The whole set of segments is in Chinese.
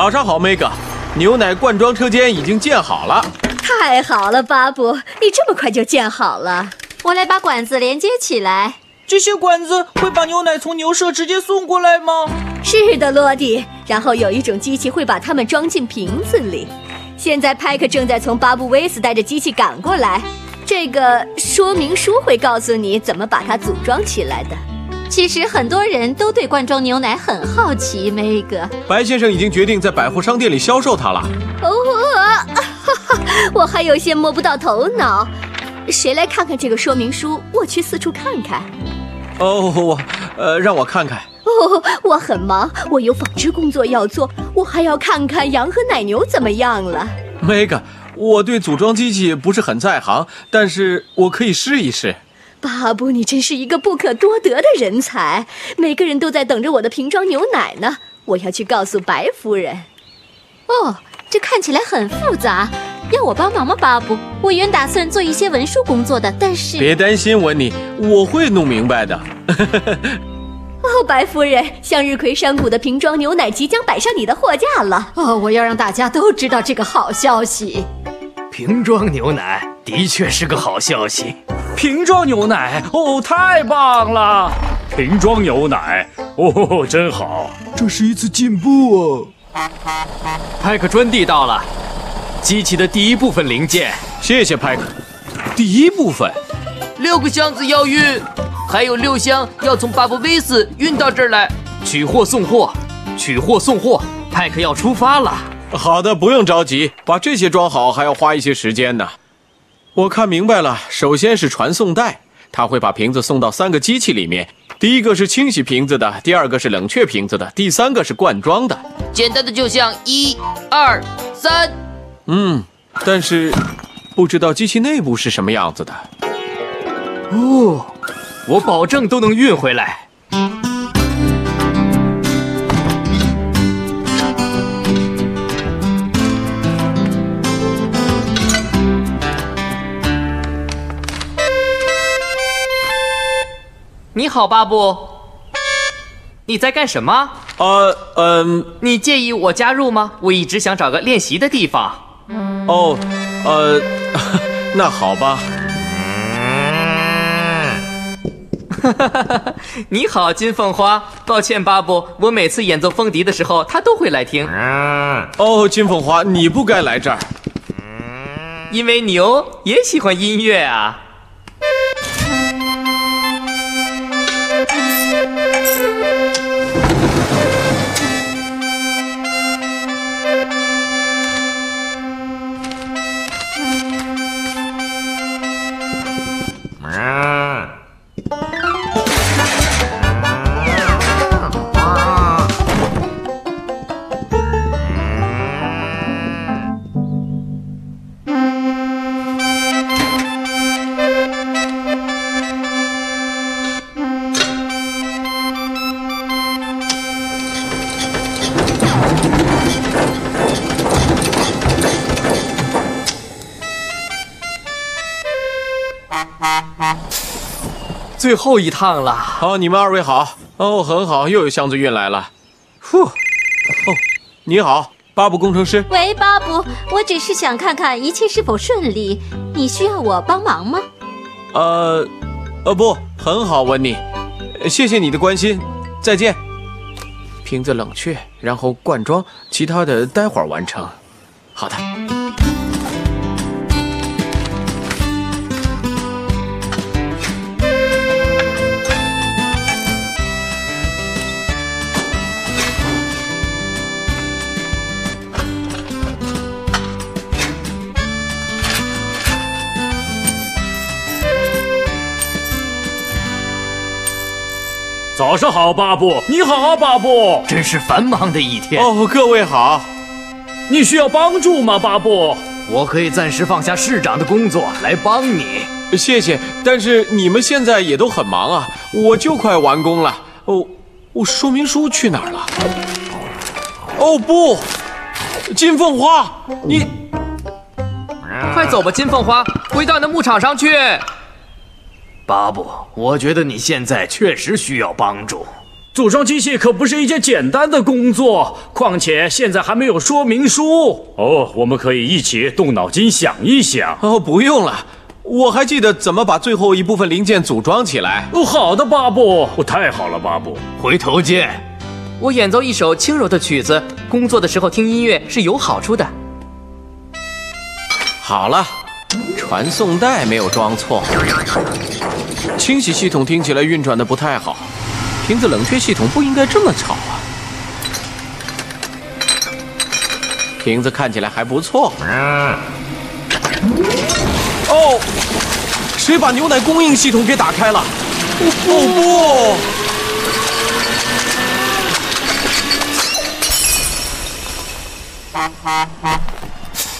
早上好，，Mega，牛奶灌装车间已经建好了。太好了，巴布，你这么快就建好了。我来把管子连接起来。这些管子会把牛奶从牛舍直接送过来吗？是的，罗迪。然后有一种机器会把它们装进瓶子里。现在派克正在从巴布威斯带着机器赶过来。这个说明书会告诉你怎么把它组装起来的。其实很多人都对罐装牛奶很好奇，梅格。白先生已经决定在百货商店里销售它了。哦，我还有些摸不到头脑。谁来看看这个说明书？我去四处看看。哦，我，呃，让我看看。哦，我很忙，我有纺织工作要做，我还要看看羊和奶牛怎么样了。梅格，我对组装机器不是很在行，但是我可以试一试。巴布，你真是一个不可多得的人才。每个人都在等着我的瓶装牛奶呢。我要去告诉白夫人。哦，这看起来很复杂，要我帮忙吗，巴布？我原打算做一些文书工作的，但是别担心，文尼，我会弄明白的。哦，白夫人，向日葵山谷的瓶装牛奶即将摆上你的货架了。哦，我要让大家都知道这个好消息。瓶装牛奶的确是个好消息。瓶装牛奶哦，太棒了！瓶装牛奶哦，真好，这是一次进步啊！派克专递到了，机器的第一部分零件，谢谢派克。第一部分，六个箱子要运，还有六箱要从巴布威斯运到这儿来，取货送货，取货送货，派克要出发了。好的，不用着急，把这些装好还要花一些时间呢。我看明白了，首先是传送带，它会把瓶子送到三个机器里面。第一个是清洗瓶子的，第二个是冷却瓶子的，第三个是灌装的。简单的就像一、二、三。嗯，但是不知道机器内部是什么样子的。哦，我保证都能运回来。你好，巴布。你在干什么？呃，嗯。你介意我加入吗？我一直想找个练习的地方。哦，呃，那好吧。哈哈哈哈你好，金凤花。抱歉，巴布，我每次演奏风笛的时候，他都会来听。哦，金凤花，你不该来这儿。因为牛也喜欢音乐啊。最后一趟了。哦，你们二位好。哦，很好，又有箱子运来了。呼，哦，你好，巴布工程师。喂，巴布，我只是想看看一切是否顺利。你需要我帮忙吗？呃，呃，不，很好，温妮。谢谢你的关心。再见。瓶子冷却，然后灌装，其他的待会儿完成。好的。早上好，巴布。你好，巴布。真是繁忙的一天。哦，各位好。你需要帮助吗，巴布？我可以暂时放下市长的工作来帮你。谢谢，但是你们现在也都很忙啊，我就快完工了。哦，我说明书去哪儿了？哦不，金凤花，你快走吧，金凤花，回到你的牧场上去。巴布，我觉得你现在确实需要帮助。组装机器可不是一件简单的工作，况且现在还没有说明书。哦，我们可以一起动脑筋想一想。哦，不用了，我还记得怎么把最后一部分零件组装起来。哦，好的，巴布。哦，太好了，巴布。回头见。我演奏一首轻柔的曲子，工作的时候听音乐是有好处的。好了，传送带没有装错。清洗系统听起来运转的不太好，瓶子冷却系统不应该这么吵啊。瓶子看起来还不错。哦，谁把牛奶供应系统给打开了？哦不！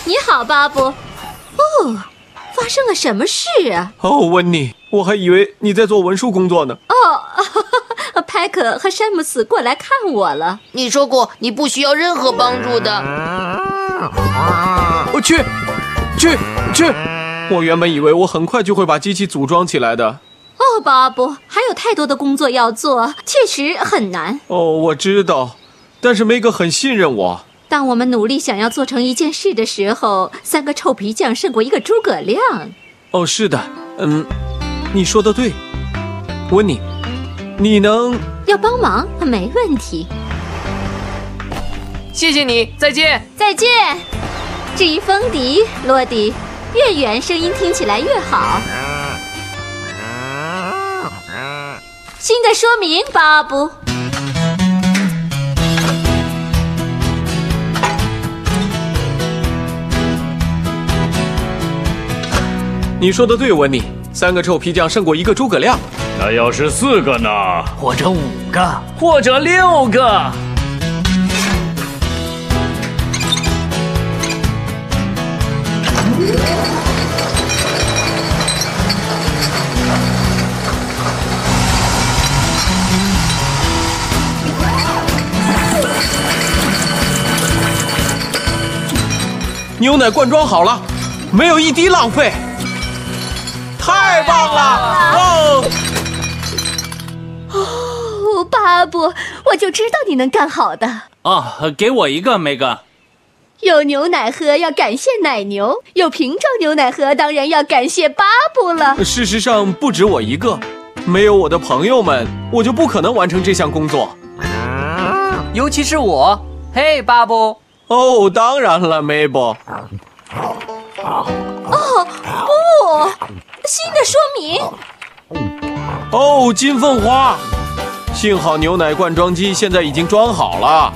你好，巴布。哦。发生了什么事啊？哦，温妮，我还以为你在做文书工作呢。哦，派克和詹姆斯过来看我了。你说过你不需要任何帮助的。我去，去，去！我原本以为我很快就会把机器组装起来的。哦，巴布，还有太多的工作要做，确实很难。哦，我知道，但是梅格很信任我。当我们努力想要做成一件事的时候，三个臭皮匠胜过一个诸葛亮。哦，是的，嗯，你说的对，温妮，你能要帮忙？没问题。谢谢你，再见，再见。至于风笛，落地，越远声音听起来越好。新的说明，巴布。你说的对，温妮，三个臭皮匠胜过一个诸葛亮。那要是四个呢？或者五个，或者六个？牛奶灌装好了，没有一滴浪费。太棒了！哦，哦，巴布，我就知道你能干好的。哦，给我一个，梅哥。有牛奶喝要感谢奶牛，有瓶装牛奶喝当然要感谢巴布了。事实上不止我一个，没有我的朋友们，我就不可能完成这项工作。尤其是我。嘿，巴布。哦，当然了，梅布。哦，不。新的说明。哦，金凤花，幸好牛奶灌装机现在已经装好了。